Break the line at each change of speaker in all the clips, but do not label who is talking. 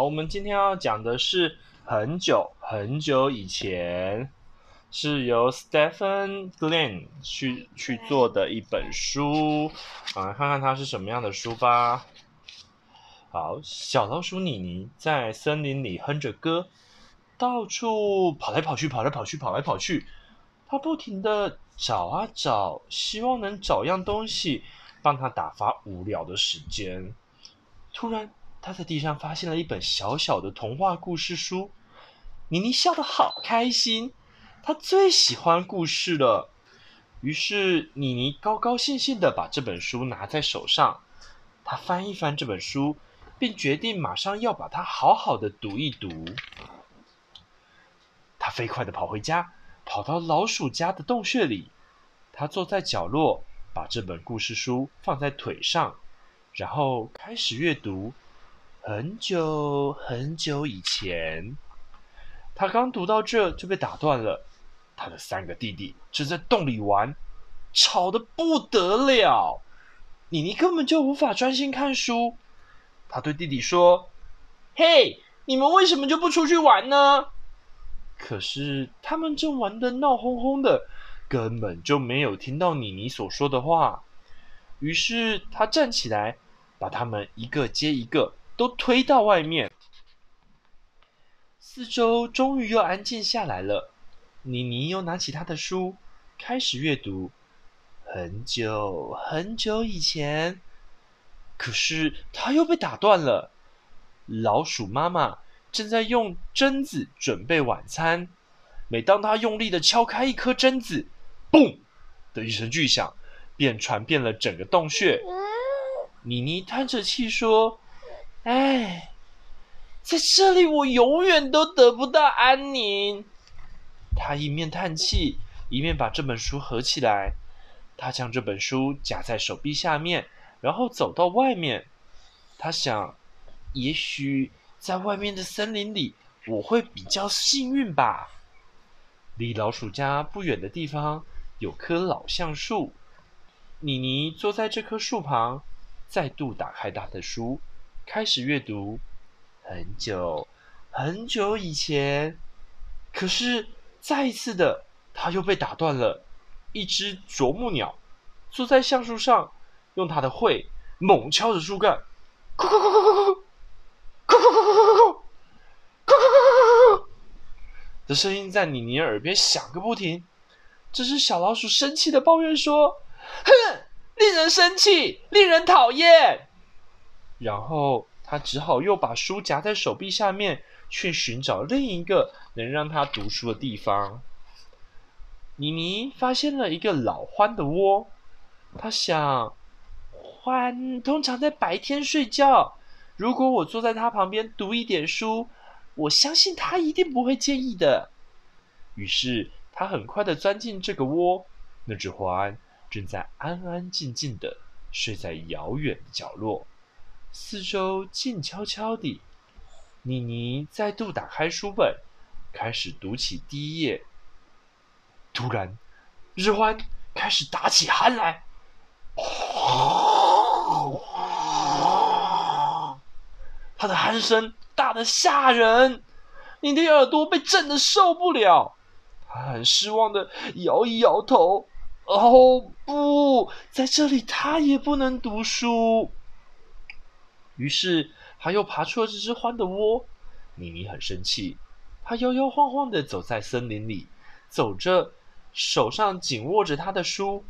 好，我们今天要讲的是很久很久以前，是由 Stephen Glenn 去去做的一本书。好，来看看它是什么样的书吧。好，小老鼠妮妮在森林里哼着歌，到处跑来跑去，跑来跑去，跑来跑去。它不停的找啊找，希望能找样东西帮它打发无聊的时间。突然，他在地上发现了一本小小的童话故事书，妮妮笑得好开心，她最喜欢故事了。于是，妮妮高高兴兴地把这本书拿在手上，她翻一翻这本书，并决定马上要把它好好的读一读。她飞快地跑回家，跑到老鼠家的洞穴里，她坐在角落，把这本故事书放在腿上，然后开始阅读。很久很久以前，他刚读到这就被打断了。他的三个弟弟正在洞里玩，吵得不得了。妮妮根本就无法专心看书。他对弟弟说：“嘿，你们为什么就不出去玩呢？”可是他们正玩得闹哄哄的，根本就没有听到妮妮所说的话。于是他站起来，把他们一个接一个。都推到外面，四周终于又安静下来了。妮妮又拿起她的书，开始阅读。很久很久以前，可是她又被打断了。老鼠妈妈正在用榛子准备晚餐。每当她用力的敲开一颗榛子，嘣的一声巨响，便传遍了整个洞穴。妮妮叹着气说。哎，在这里我永远都得不到安宁。他一面叹气，一面把这本书合起来。他将这本书夹在手臂下面，然后走到外面。他想，也许在外面的森林里，我会比较幸运吧。离老鼠家不远的地方有棵老橡树。妮妮坐在这棵树旁，再度打开她的书。开始阅读，很久很久以前，可是再一次的，他又被打断了。一只啄木鸟坐在橡树上，用它的喙猛敲着树干，咕咕咕咕咕咕，咕咕咕咕咕咕，咕咕咕咕咕，的声音在妮妮耳边响个不停。这只小老鼠生气的抱怨说：“哼，令人生气，令人讨厌。”然后他只好又把书夹在手臂下面，去寻找另一个能让他读书的地方。妮妮发现了一个老獾的窝，他想，獾通常在白天睡觉，如果我坐在他旁边读一点书，我相信他一定不会介意的。于是他很快的钻进这个窝，那只獾正在安安静静的睡在遥远的角落。四周静悄悄的，妮妮再度打开书本，开始读起第一页。突然，日欢开始打起鼾来，他的鼾声大得吓人，妮妮耳朵被震得受不了。他很失望的摇一摇头，哦不，在这里他也不能读书。于是他又爬出了这只獾的窝。妮妮很生气，她摇摇晃晃地走在森林里，走着，手上紧握着他的书。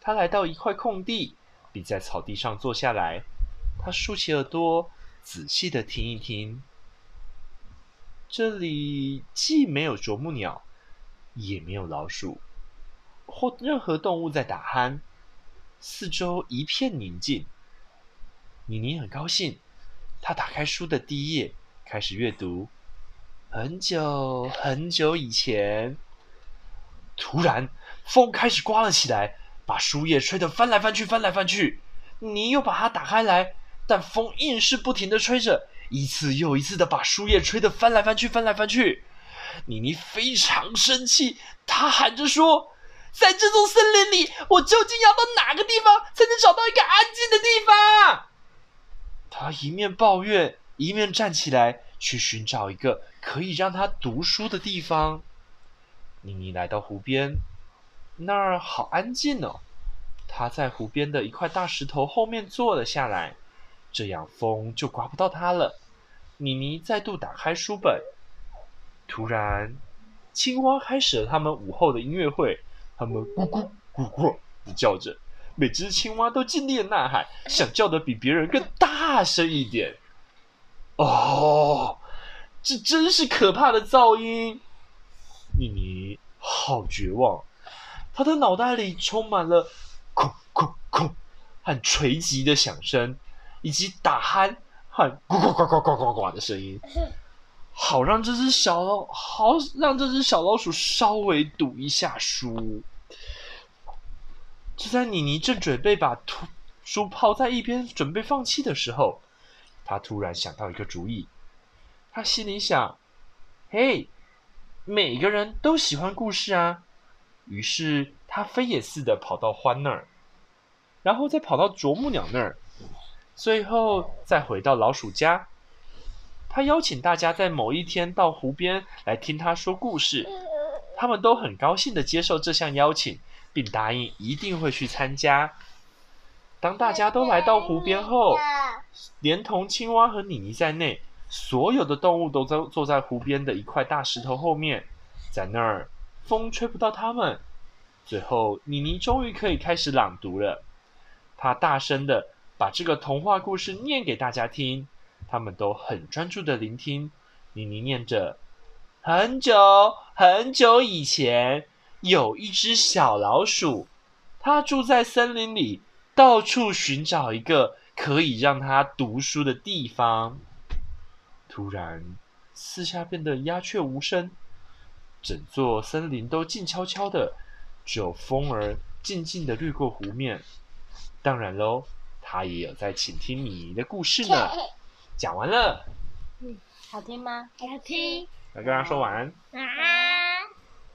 他来到一块空地，并在草地上坐下来。他竖起耳朵，仔细地听一听。这里既没有啄木鸟，也没有老鼠，或任何动物在打鼾。四周一片宁静。妮妮很高兴，她打开书的第一页，开始阅读。很久很久以前，突然风开始刮了起来，把书页吹得翻来翻去，翻来翻去。妮又把它打开来，但风硬是不停地吹着，一次又一次地把书页吹得翻来翻去，翻来翻去。妮妮非常生气，她喊着说：“在这座森林里，我究竟要到哪个地方才能找到一个安静的地方？”他一面抱怨，一面站起来去寻找一个可以让他读书的地方。妮妮来到湖边，那儿好安静哦。她在湖边的一块大石头后面坐了下来，这样风就刮不到她了。妮妮再度打开书本，突然，青蛙开始了他们午后的音乐会，他们咕咕咕咕的叫着。每只青蛙都尽力的呐喊，想叫的比别人更大大声一点。哦，这真是可怕的噪音！妮妮好绝望，她的脑袋里充满了“咕咕咕”和锤击的响声，以及打鼾和“呱呱呱呱呱呱呱”的声音。好让这只小老好让这只小老鼠稍微读一下书。就在妮妮正准备把书抛在一边，准备放弃的时候，他突然想到一个主意。他心里想：“嘿，每个人都喜欢故事啊！”于是他飞也似的跑到獾那儿，然后再跑到啄木鸟那儿，最后再回到老鼠家。他邀请大家在某一天到湖边来听他说故事，他们都很高兴的接受这项邀请。并答应一定会去参加。当大家都来到湖边后，连同青蛙和妮妮在内，所有的动物都在坐在湖边的一块大石头后面，在那儿风吹不到它们。最后，妮妮终于可以开始朗读了。她大声的把这个童话故事念给大家听，他们都很专注的聆听。妮妮念着：“很久很久以前。”有一只小老鼠，它住在森林里，到处寻找一个可以让他读书的地方。突然，四下变得鸦雀无声，整座森林都静悄悄的，只有风儿静静的掠过湖面。当然喽，他也有在倾听米妮的故事呢。讲完了，
嗯，好听吗？好听。
来跟他说晚安。
晚安。